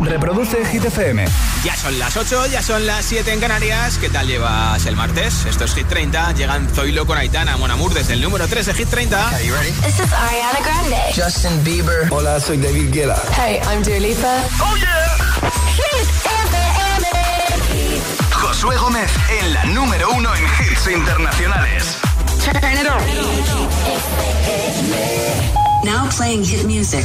Reproduce Hit FM. Ya son las 8, ya son las 7 en Canarias. ¿Qué tal llevas el martes? Esto es Hit 30. Llegan Zoilo con Aitana, Monamur desde el número 3 de Hit 30. Are you ready? This is Ariana Grande. Justin Bieber. Hola, soy David Guetta. Hey, I'm Dua Lipa. Oh yeah. Hit FM. Josué Gómez en la número 1 en hits internacionales. Turn it on. Now playing hit music.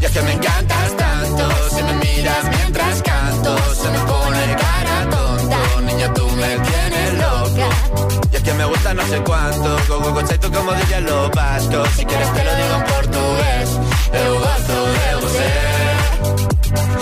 Y es que me encantas tanto, si me miras mientras canto, se me pone cara tonta. Niña, tú me tienes loca. Y es que me gusta no sé cuánto, como concepto como diría lo vasco. Si quieres te lo digo en portugués, eu gosto de você.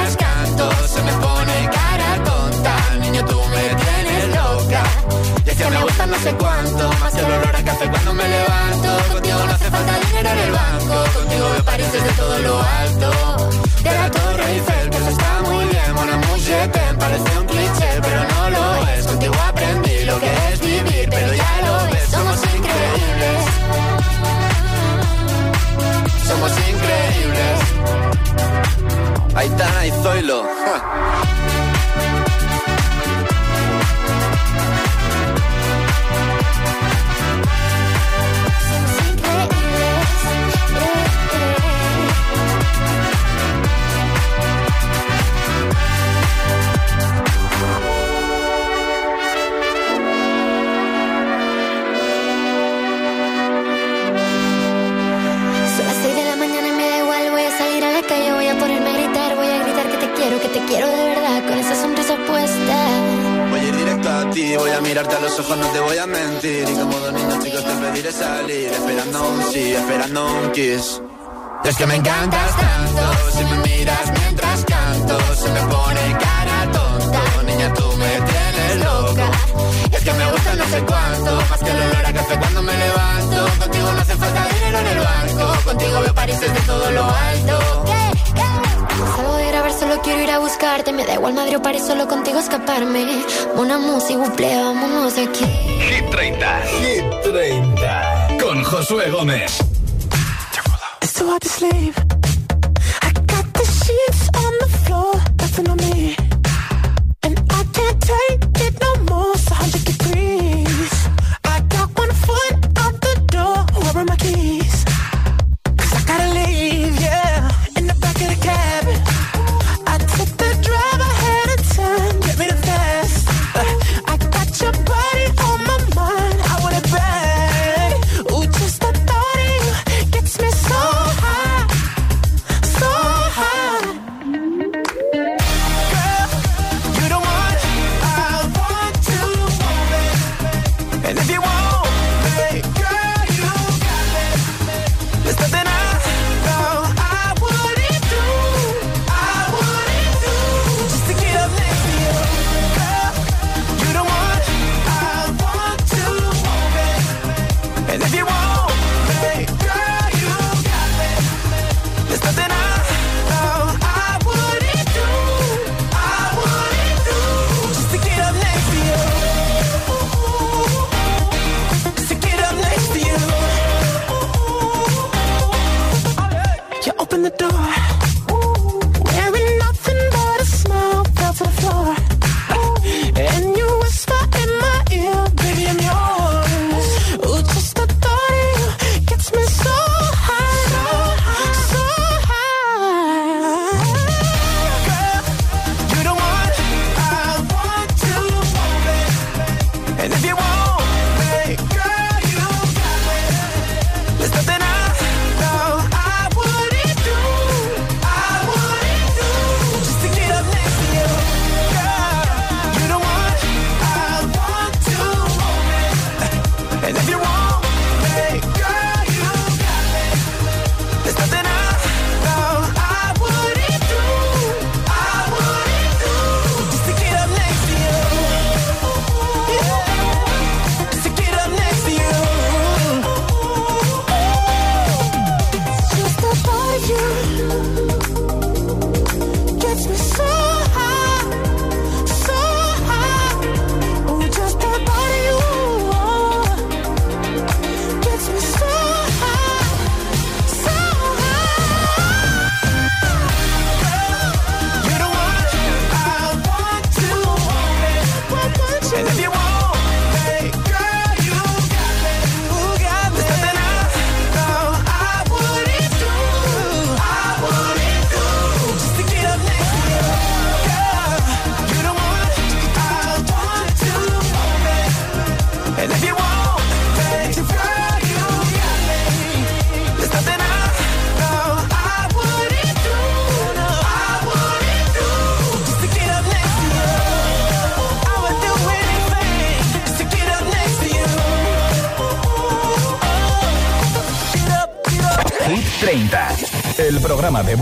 canto, se me pone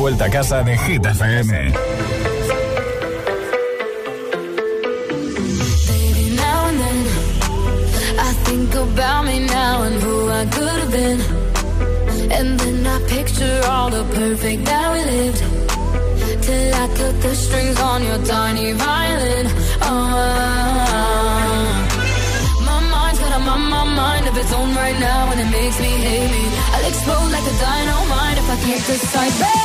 vuelta a casa de Hit FM. About me now and who I could have been. And then I picture all the perfect that we lived. Till I cut the strings on your tiny violin. Oh. my mind's got a mind of its own right now and it makes me hate me. I'll explode like a dynamite if I can't decide.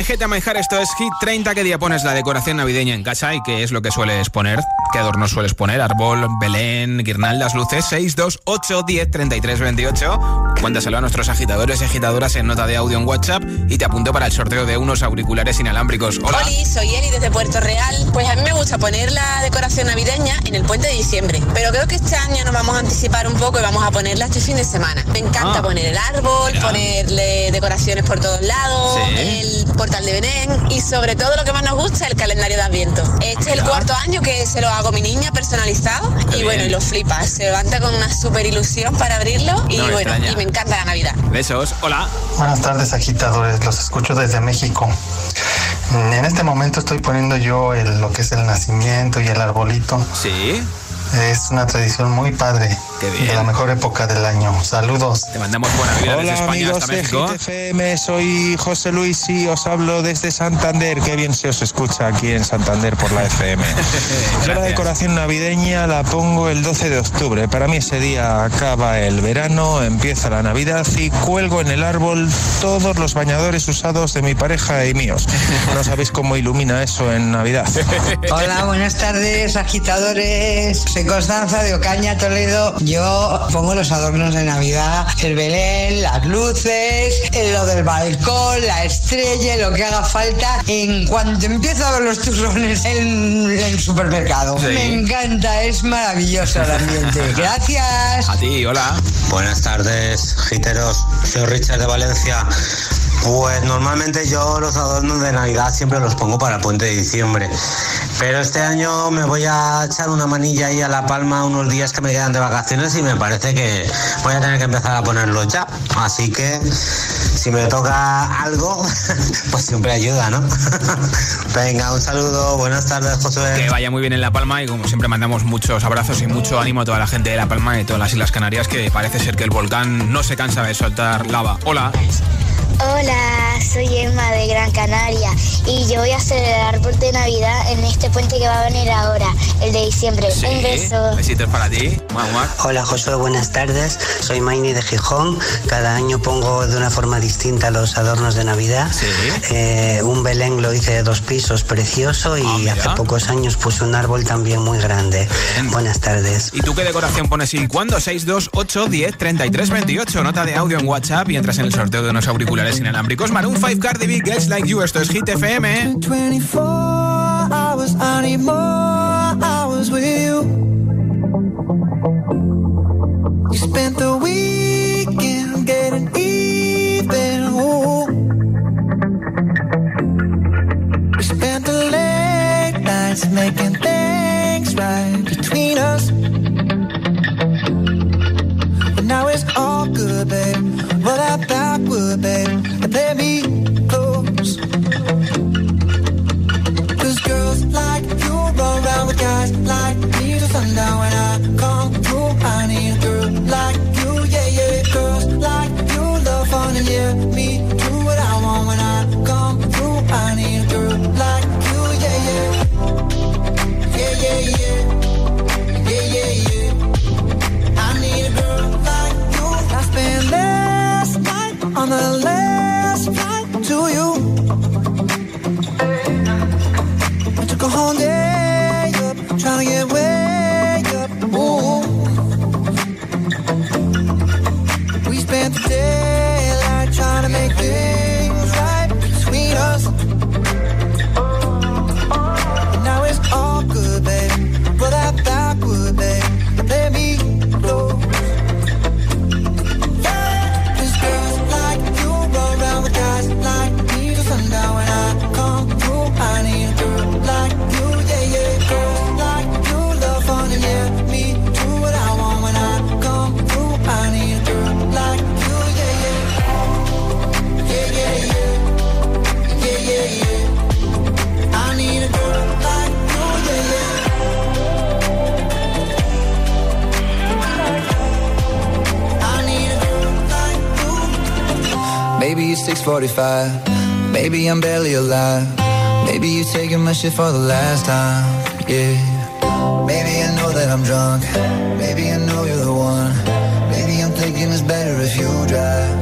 My Heart, esto es Hit 30. ¿Qué día pones la decoración navideña en casa y qué es lo que sueles poner? ¿Qué adornos sueles poner? Árbol, Belén, guirnaldas, luces. 6, 2, 8, 10, 33, 28. Cuéntaselo a nuestros agitadores y agitadoras en nota de audio en WhatsApp y te apunto para el sorteo de unos auriculares inalámbricos. Hola. Oli, soy Eli desde Puerto Real. Pues a mí me gusta poner la decoración navideña en el puente de diciembre. Pero creo que este año nos vamos a anticipar un poco y vamos a ponerla este fin de semana. Me encanta Ah. poner el árbol, Mira. ponerle decoraciones por todos lados, Sí. el portal de Belén y sobre todo lo que más nos gusta, el calendario de Adviento. Este es el cuarto año que se lo hago a mi niña personalizado Qué y bueno, y lo flipa. Se levanta con una super ilusión para abrirlo y No me bueno, extraña. y me encanta la Navidad. Besos. Hola. Buenas tardes agitadores, los escucho desde México. En este momento estoy poniendo yo el- lo que es el nacimiento y el arbolito. Sí. Es una tradición muy padre, Qué bien. de la mejor época del año. Saludos. Te mandamos buena vida desde Hola España amigos hasta de México. Hit FM, soy José Luis y os hablo desde Santander. Qué bien se os escucha aquí en Santander por la FM. Yo la decoración navideña la pongo el 12 de octubre. Para mí ese día acaba el verano, empieza la Navidad y cuelgo en el árbol todos los bañadores usados de mi pareja y míos. No sabéis cómo ilumina eso en Navidad. Hola, buenas tardes, agitadores. Soy Constanza de Ocaña, Toledo. Yo pongo los adornos de Navidad, el Belén, las luces, eh, lo del balcón, la estrella, lo que haga falta. En cuanto empiezo a ver los turrones en el supermercado. Sí. Me encanta, es maravilloso el ambiente. Gracias. A ti, hola. Buenas tardes, giteros. Soy Richard de Valencia. Pues normalmente yo los adornos de Navidad siempre los pongo para el puente de diciembre. Pero este año me voy a echar una manilla ahí a La Palma unos días que me quedan de vacaciones y me parece que voy a tener que empezar a ponerlos ya. Así que si me toca algo, pues siempre ayuda, ¿no? Venga, un saludo, buenas tardes, Josué. Que vaya muy bien en La Palma y como siempre mandamos muchos abrazos y mucho ánimo a toda la gente de La Palma y de todas las Islas Canarias que parece ser que el volcán no se cansa de soltar lava. Hola. Hola, soy Emma de Gran Canaria y yo voy a hacer el árbol de Navidad en este puente que va a venir ahora, el de diciembre. Un beso. Besitos para ti. Hola Josué, buenas tardes. Soy Maini de Gijón. Cada año pongo de una forma distinta los adornos de Navidad. Eh, un Belén lo hice de dos pisos, precioso, y hace pocos años puse un árbol también muy grande. Buenas tardes. ¿Y tú qué decoración pones y cuándo? 628 10 33 28. Nota de audio en WhatsApp y entras en el sorteo de unos auriculares inalámbricos. Maroon 5 Cardi B, Like You. Esto es Hit FM. 24 hours, I need more hours with you. You spent the weekend getting even. We spent the late nights making love fun and yeah, me shit for the last time. Yeah. Maybe I know that I'm drunk. Maybe I know you're the one. Maybe I'm thinking it's better if you drive.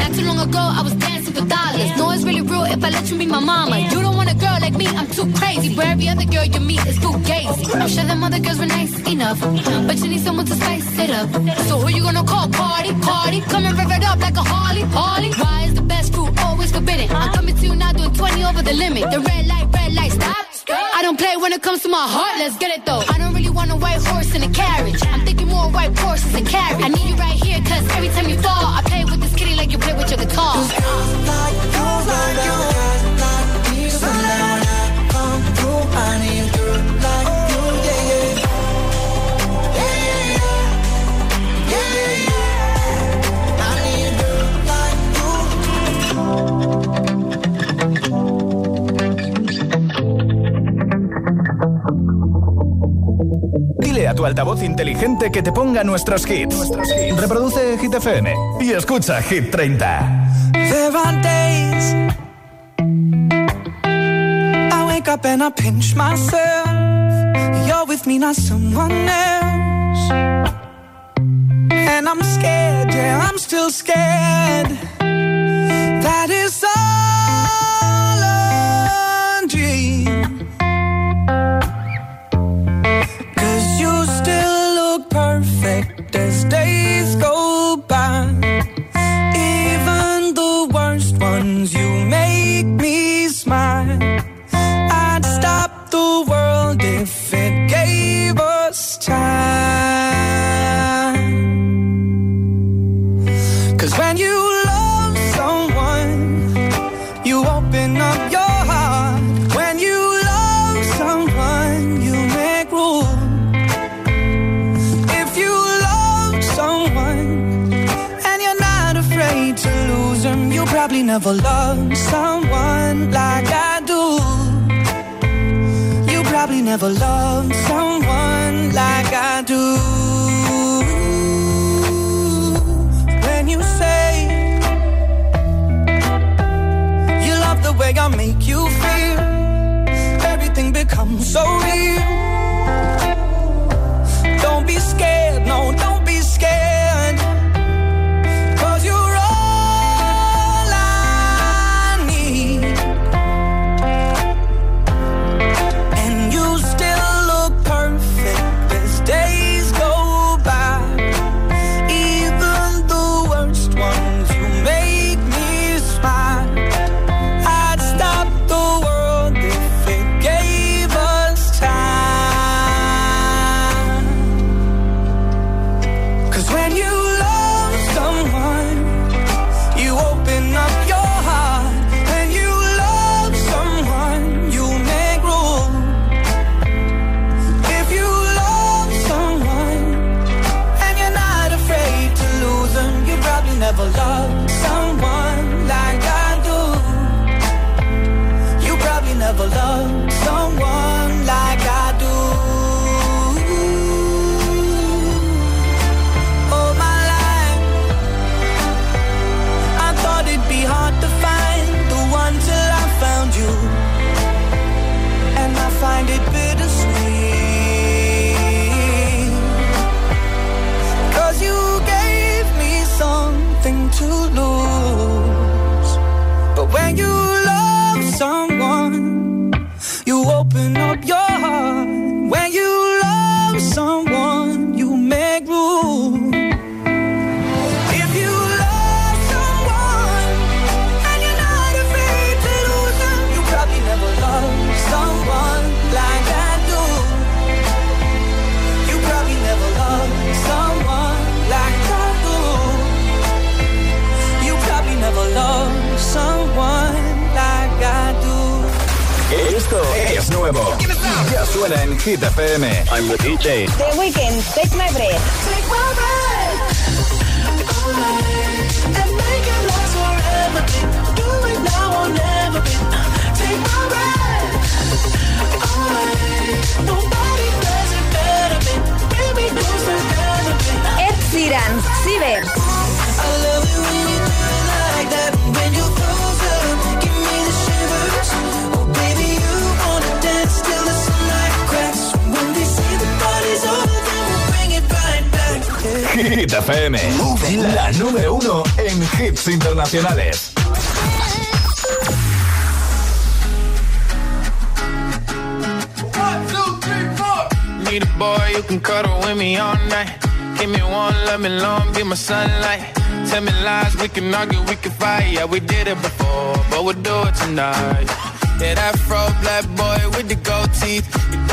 Not too long ago, I was dancing for dollars. No, it's really real if I let you be my mama. You don't want a girl like me, I'm too crazy. Where every other girl you meet is too gazy. I'm sure them other girls were nice enough, but you need someone to spice it up. So who you gonna call? Party, party. Come and rev it up like a Harley, Harley. Why is the best food always forbidden? I'm coming to you now doing 20 over the limit. The red light, red light, stop. I don't play when it comes to my heart, let's get it though. I don't really want a white horse in a carriage. I'm thinking more white horses and carriage. I need you right here, cause every time you fall, I play with this kitty like you play with your guitar. Tu altavoz inteligente que te ponga nuestros hits. Reproduce Hit FM y escucha Hit 30. There are days I wake up and I pinch myself. You're with me, not someone else. And I'm scared, yeah, I'm still scared. That is never loved someone like I do. You probably never loved someone like I do. When you say you love the way I make you feel, everything becomes so real. Hit FM. I'm the DJ. The Weeknd, Take My Breath. Take my breath and make it last forever. Do it now or never. Take my breath away. Nobody does it better. Baby, close together. Ed Sheeran, Ciber. I love it when you do it like that. Hit FM. La número uno en hits internacionales. Need a boy you can cuddle with me all night. Give me one, love me long, be my sunlight. Tell me lies, we can argue, we can fight. Yeah, we did it before, but we'll do it tonight. Yeah, that fro black boy with the gold teeth.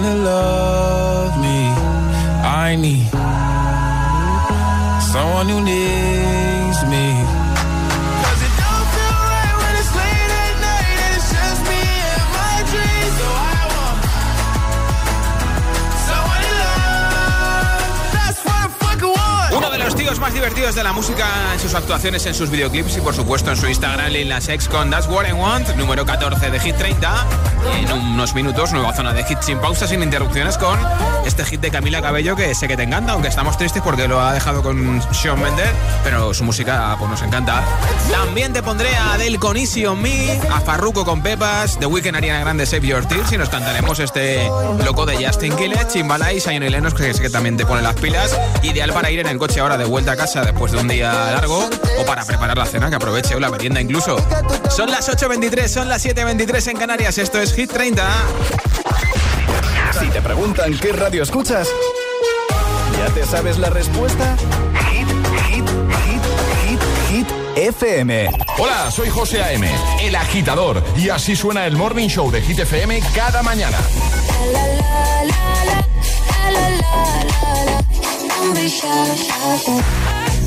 to love me. I need someone who needs más divertidos de la música en sus actuaciones, en sus videoclips y por supuesto en su Instagram, Lil Nas X con That's What I Want, número 14 de Hit 30. En unos minutos, nueva zona de hit sin pausa, sin interrupciones con este hit de Camila Cabello que sé que te encanta, aunque estamos tristes porque lo ha dejado con Shawn Mendes, pero su música pues nos encanta. También te pondré a Adele con Easy on Me, a Farruko con Pepas, The Weeknd Ariana Grande Save Your Tears y nos cantaremos este loco de Justin Quiles, Chimbala y Zion y Lennox que sé que también te pone las pilas, ideal para ir en el coche ahora de vuelta a casa después de un día largo o para preparar la cena, que aproveche o la merienda incluso. Son las 8.23, son las 7.23 en Canarias, esto es Hit 30. Si te preguntan qué radio escuchas, ¿ya te sabes la respuesta? Hit, hit, hit, hit, hit, FM. Hola, soy José A.M., el agitador, y así suena el Morning Show de Hit FM cada mañana. La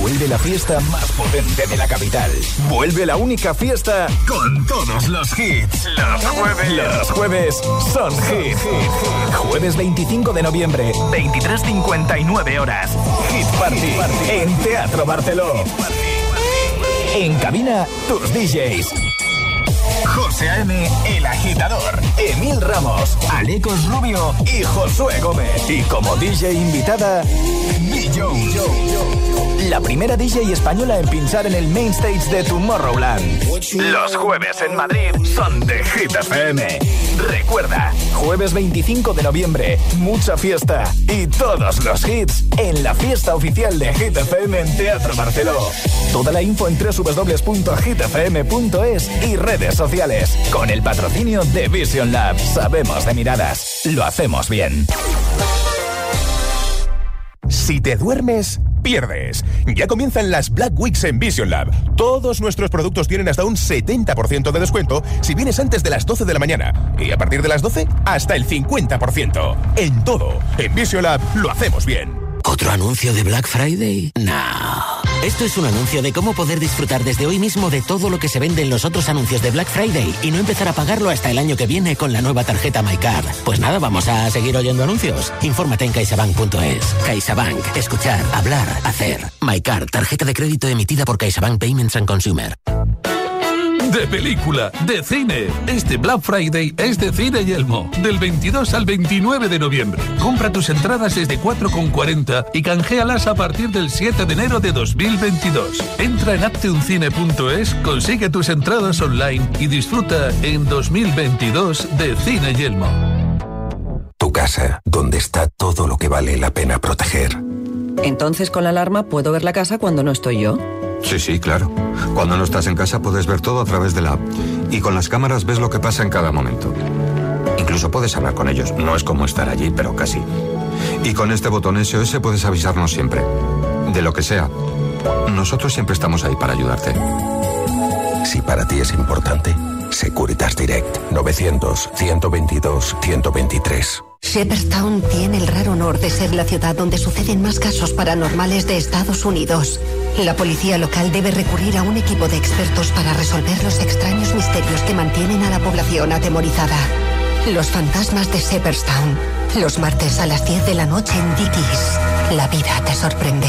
Vuelve la fiesta más potente de la capital. Vuelve la única fiesta con todos los hits. Los jueves. Los jueves son hit. Jueves 25 de noviembre, 23.59 horas. Hit Party. En Teatro Barceló. En cabina, tus DJs. José A.M., El Agitador, Emil Ramos, Alecos Rubio y Josué Gómez. Y como DJ invitada, La primera DJ española en pinchar en el main stage de Tomorrowland. Los jueves en Madrid son de Hit FM. Recuerda, jueves 25 de noviembre, mucha fiesta y todos los hits en la fiesta oficial de Hit FM en Teatro Barceló. Toda la info en www.hitfm.es y redes sociales. Con el patrocinio de Vision Lab. Sabemos de miradas. Lo hacemos bien. Si te duermes, pierdes. Ya comienzan las Black Weeks en Vision Lab. Todos nuestros productos tienen hasta un 70% de descuento si vienes antes de las 12 de la mañana. Y a partir de las 12, hasta el 50%. En todo. En Vision Lab lo hacemos bien. ¿Otro anuncio de Black Friday? No. Esto es un anuncio de cómo poder disfrutar desde hoy mismo de todo lo que se vende en los otros anuncios de Black Friday y no empezar a pagarlo hasta el año que viene con la nueva tarjeta MyCard. Pues nada, vamos a seguir oyendo anuncios. Infórmate en caixabank.es. CaixaBank. Escuchar, hablar, hacer. MyCard. Tarjeta de crédito emitida por CaixaBank Payments and Consumer. De película, de cine. Este Black Friday es de Cine Yelmo. Del 22 al 29 de noviembre. Compra tus entradas desde 4,40 y canjealas a partir del 7 de enero de 2022. Entra en apteuncine.es, consigue tus entradas online y disfruta en 2022 de Cine Yelmo. Tu casa, donde está todo lo que vale la pena proteger. Entonces con la alarma puedo ver la casa cuando no estoy yo. Sí, sí, claro. Cuando no estás en casa puedes ver todo a través de la app. Y con las cámaras ves lo que pasa en cada momento. Incluso puedes hablar con ellos. No es como estar allí, pero casi. Y con este botón SOS puedes avisarnos siempre. De lo que sea. Nosotros siempre estamos ahí para ayudarte. Si para ti es importante, Securitas Direct 900-122-123. Shepherdstown tiene el raro honor de ser la ciudad donde suceden más casos paranormales de Estados Unidos. La policía local debe recurrir a un equipo de expertos para resolver los extraños misterios que mantienen a la población atemorizada. Los fantasmas de Shepherdstown. Los martes a las 10 de la noche en Dickies. La vida te sorprende.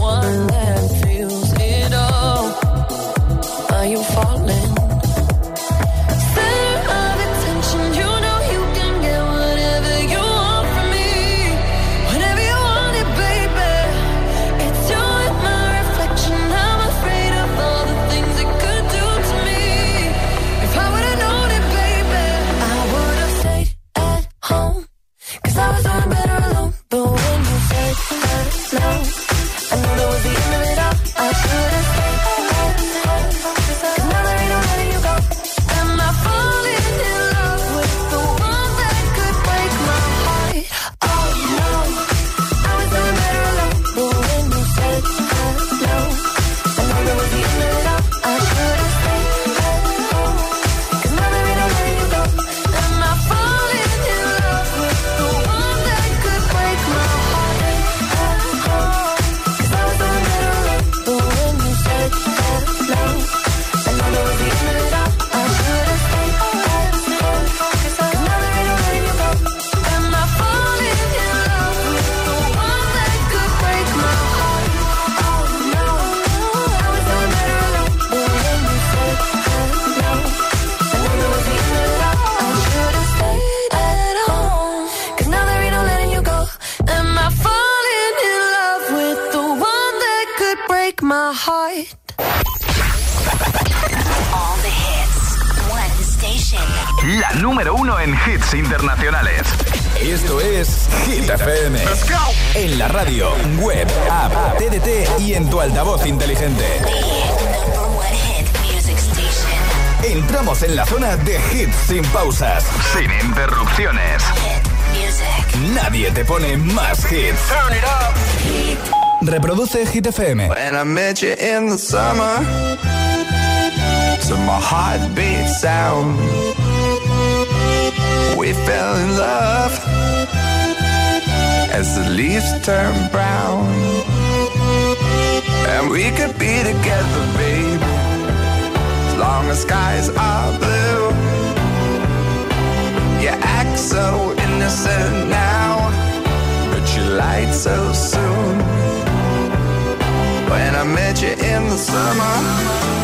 la número uno en hits internacionales. Esto es Hit FM. En la radio, web, app, TDT y en tu altavoz inteligente. Entramos en la zona de hits sin pausas, sin interrupciones. Nadie te pone más hits. Reproduce Hit FM. When I met you in the summer, to my heartbeat sound. we fell in love as the leaves turn brown. And we could be together, babe, as long as skies are blue. You act so innocent now, but you lied so soon. When I met you in the summer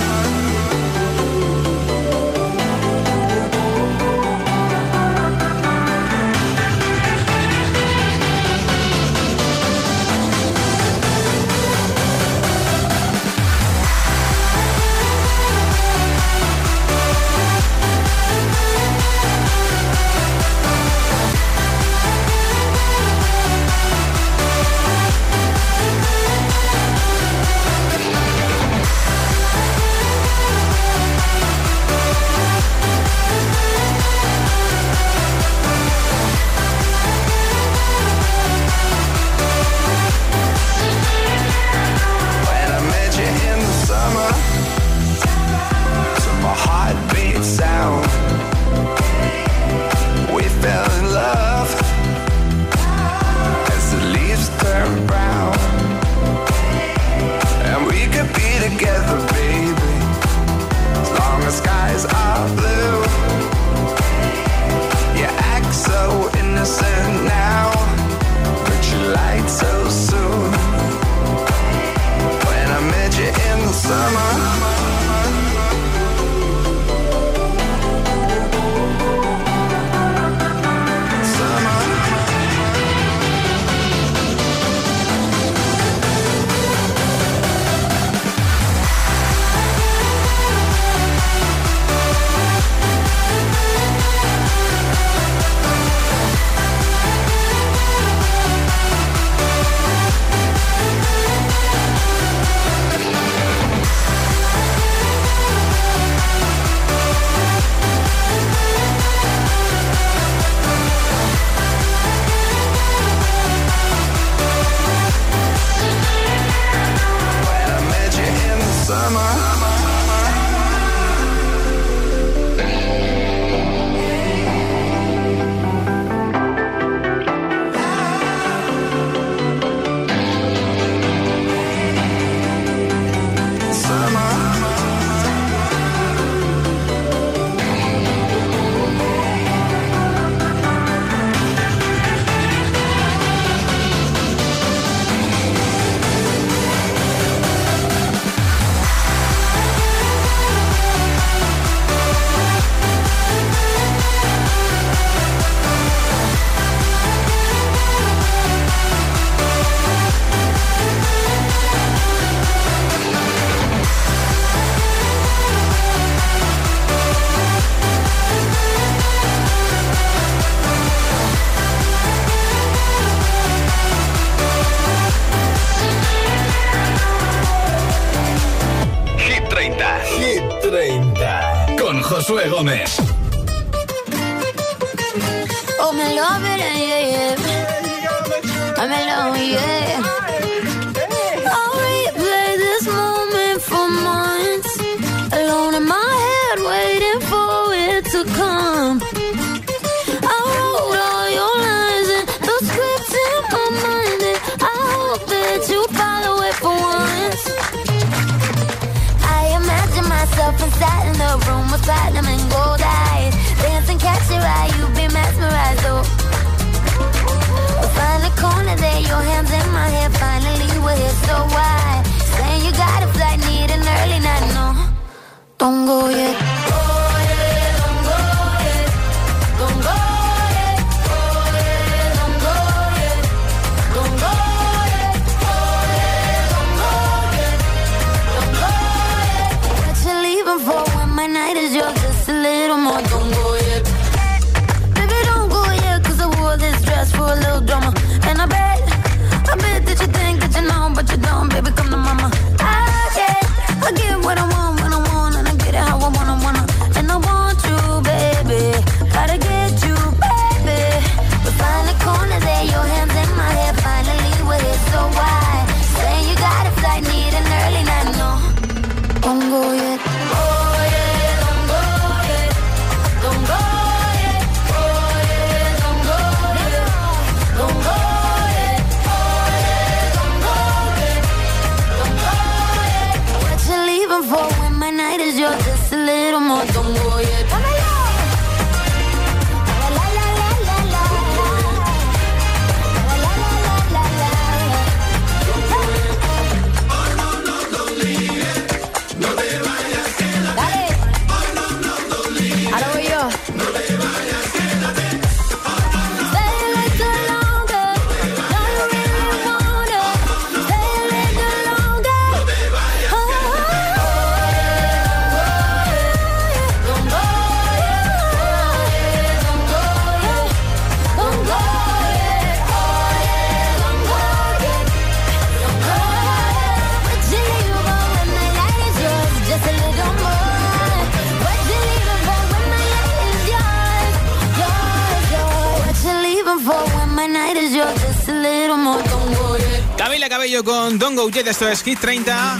esto es Hit 30.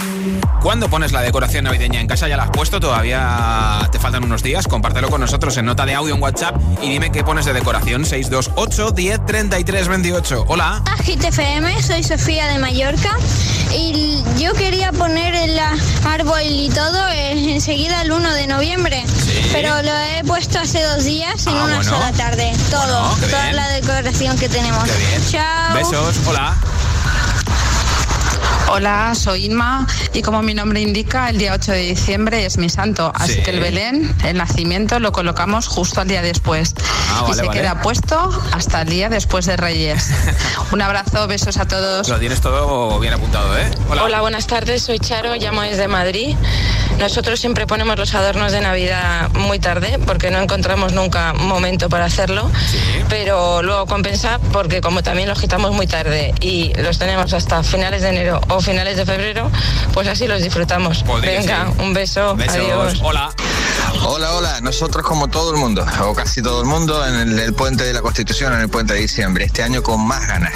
¿Cuándo pones la decoración navideña en casa? ¿Ya la has puesto? ¿Todavía te faltan unos días? Compártelo con nosotros en nota de audio en WhatsApp y dime qué pones de decoración. 628 10 33 28. Hola. Hola, Hit FM, soy Sofía de Mallorca y yo quería poner el árbol y todo eh, enseguida el 1 de noviembre, pero lo he puesto hace dos días en Ah, una bueno. sola tarde, todo, Bueno, toda bien. la decoración que tenemos. Chao. Besos. Hola. Hola, soy Inma y como mi nombre indica, el día 8 de diciembre es mi santo, así Sí. que el Belén, el nacimiento, lo colocamos justo al día después Ah, y vale, se vale. queda puesto hasta el día después de Reyes. Un abrazo, besos a todos. Lo tienes todo bien apuntado, ¿eh? Hola. buenas tardes, soy Charo, llamo desde Madrid. Nosotros siempre ponemos los adornos de Navidad muy tarde porque no encontramos nunca momento para hacerlo, pero luego compensa porque como también los quitamos muy tarde y los tenemos hasta finales de enero o finales de febrero, pues así los disfrutamos. Venga, un beso, Besos. adiós. Hola. Hola, hola. Nosotros como todo el mundo, o casi todo el mundo, en el, puente de la Constitución, en el puente de diciembre. Este año con más ganas.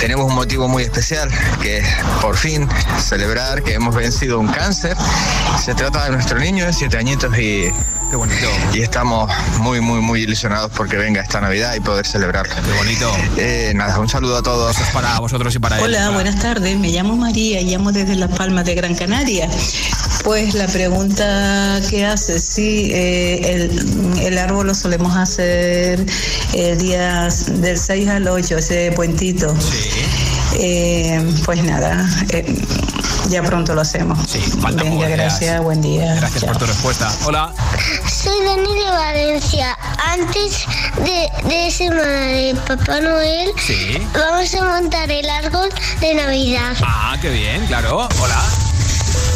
Tenemos un motivo muy especial, que es por fin celebrar que hemos vencido un cáncer. Se trata de nuestro niño de siete añitos y... Qué bonito. Y estamos muy, muy, muy ilusionados porque venga esta Navidad y poder celebrarlo. Qué bonito. Eh, nada, un saludo a todos. para vosotros y para él. Hola, buenas tardes. Me llamo María y llamo desde Las Palmas de Gran Canaria. Pues la pregunta que hace, sí, eh, el, el árbol lo solemos hacer el día del 6 al 8, ese puentito. Eh, pues nada, eh, ya pronto lo hacemos. faltan Venga, pocos días. gracias, buen día. Gracias por tu respuesta. Hola. Soy Dani de Valencia. Antes de, de semana de Papá Noel, Sí. vamos a montar el árbol de Navidad. Ah, qué bien, claro. Hola.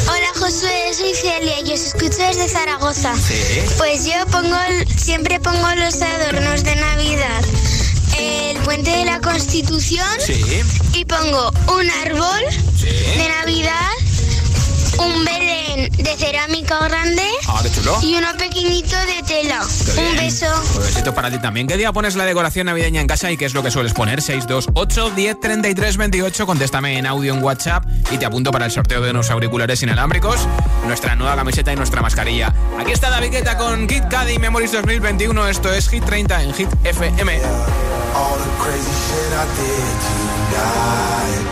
Hola Josué, soy Celia y os escucho desde Zaragoza. Sí. Pues yo pongo, siempre pongo los adornos de Navidad. El puente de la Constitución Sí. y pongo un árbol Sí. de Navidad un Belén de cerámica grande Ah, qué chulo. y uno pequeñito de tela. Qué Un bien. beso. Pues besito para ti también. ¿Qué día pones la decoración navideña en casa y qué es lo que sueles poner? 628 10 33 28. Contéstame en audio en WhatsApp y te apunto para el sorteo de unos auriculares inalámbricos, nuestra nueva camiseta y nuestra mascarilla. Aquí está David Guetta con Kit Cudi Memories 2021. Esto es Hit 30 en Hit FM. All the crazy shit I did tonight.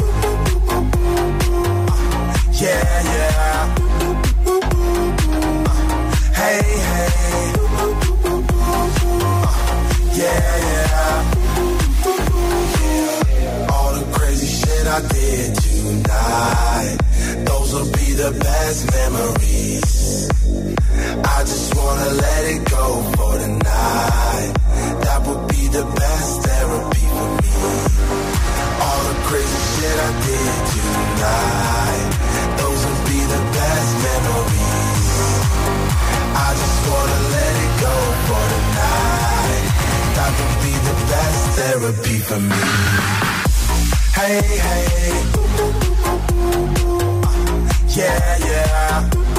Yeah, yeah. Hey, hey. Yeah, yeah. All the crazy shit I did tonight. Those will be the best memories. I just wanna let it go for tonight. That would be the best therapy for me. All the crazy shit I did tonight. The best memories. I just wanna let it go for tonight. That would be the best therapy for me. Hey, hey. Uh, yeah, yeah.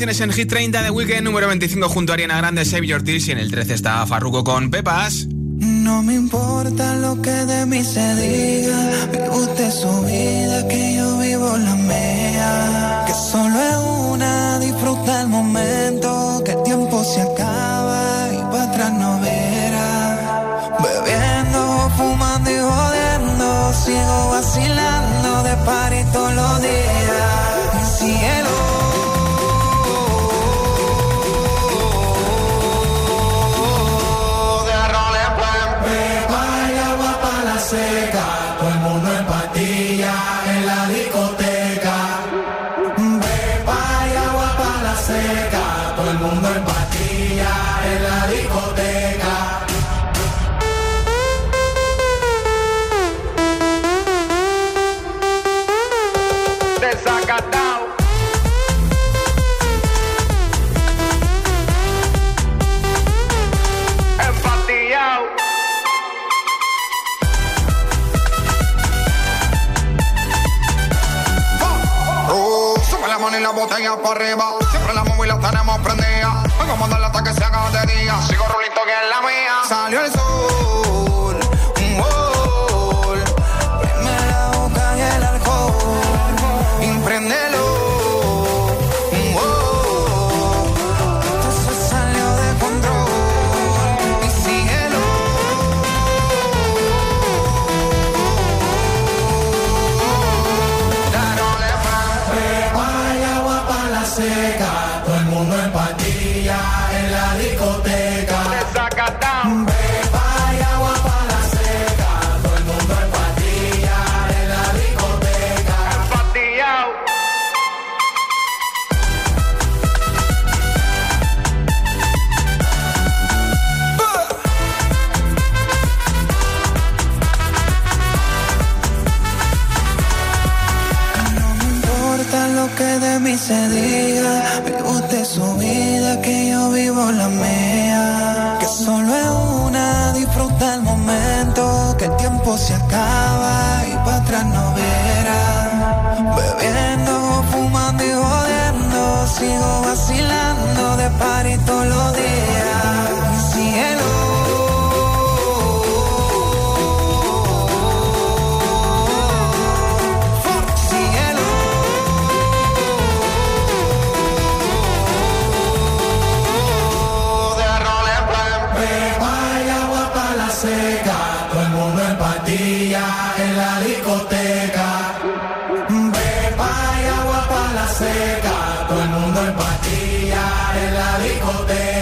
Doblete tiene dos canciones en Hit 30 de Weekend, número 25 junto a Ariana Grande, Save Your Tears y en el 13 está Farruko con Pepas. No me importa lo que de mí se diga, vive usted su vida, que yo vivo la mía. Que solo es una, disfruta el momento, que el tiempo se acaba y para atrás no verá. Bebiendo, fumando y jodiendo, sigo vacilando de par botella para arriba. Siempre la móvil la tenemos prendida. Vengo a mandarla hasta que se haga día. Sigo rulito que es la mía. Salió el sol. Que el tiempo se acaba y para atrás no verá. Bebiendo, fumando y jodiendo, sigo vacilando de par y todos los días. Cielo. Le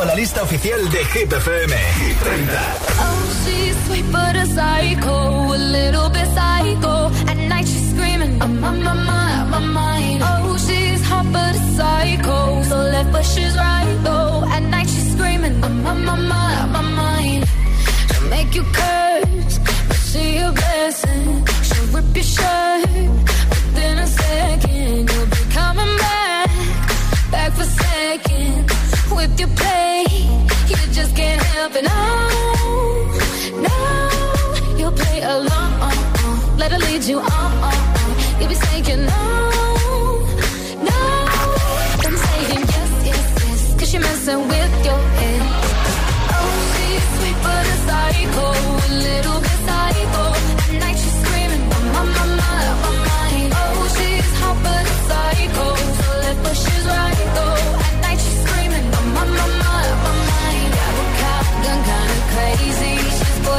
a la lista oficial de Hit FM. Hit 30. Oh, she's sweet but a psycho, a little bit psycho. At night she's screaming, I'm on my mind, my mind. Oh, she's hot but a psycho, so left but she's right though. At night she's screaming, I'm on my mind, my mind. She'll make you curse, but she a blessing. She'll rip your shirt within a second. You'll be coming back, back for seconds. with your play. You just can't help it. No, no, you'll play along. Let her lead you on. You'll be saying no, no, then saying yes, yes, yes. Cause you're messing with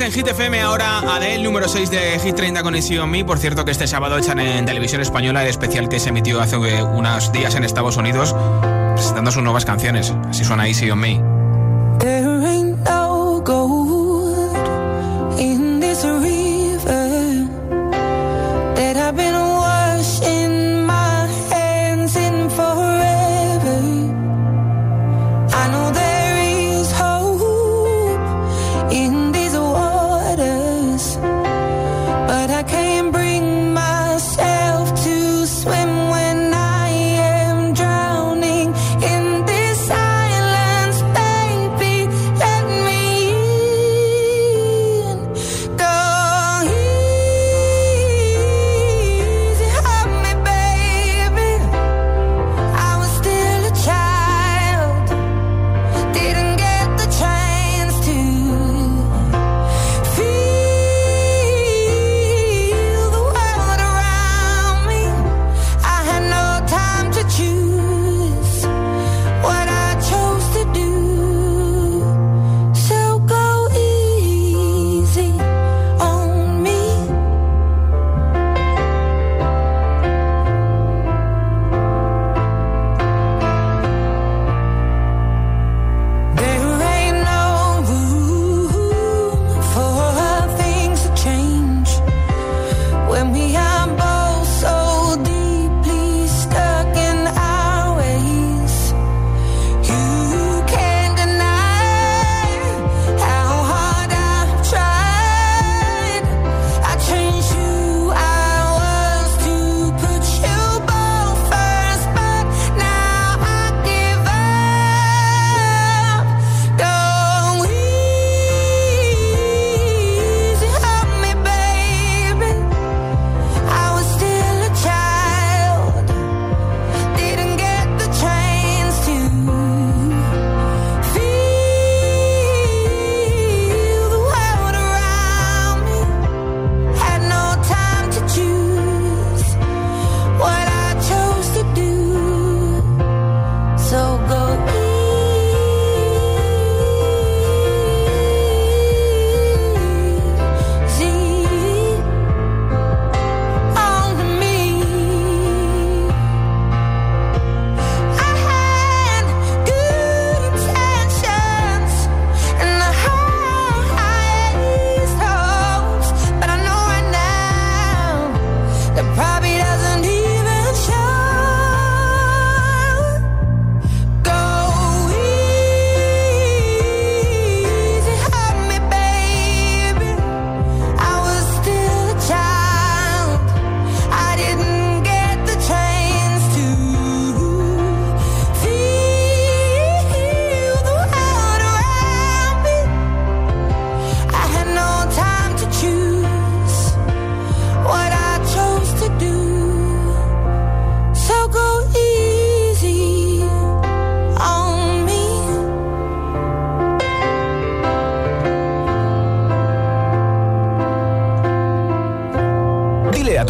en Hit FM, ahora Adel, número 6 de Hit 30 con Easy on Me. Por cierto, que este sábado echan en televisión española el especial que se emitió hace eh, unos días en Estados Unidos presentando sus nuevas canciones. Así suena Easy on Me.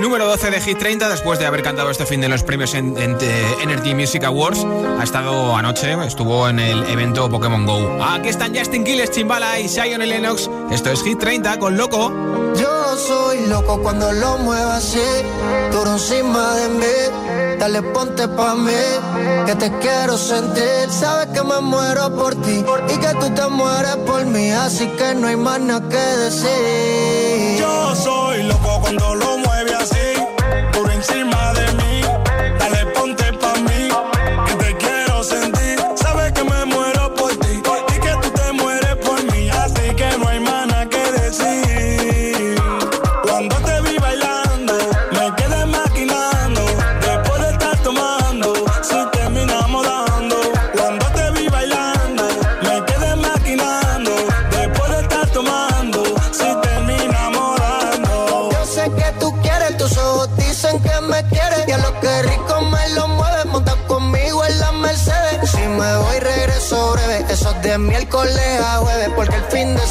Número 12 de Hit 30, después de haber cantado este fin de los premios en, en eh, Energy Music Awards. Ha estado anoche, estuvo en el evento Pokémon Go. Aquí están Justin Quiles, Chimbala y Zion Lennox. Esto es Hit 30 con Loco. Yo soy loco cuando lo muevo así, tú encima de mí. Dale, ponte pa' mí, que te quiero sentir. Sabes que me muero por ti y que tú te mueres por mí, así que no hay más nada que decir. Yo soy loco cuando lo muevo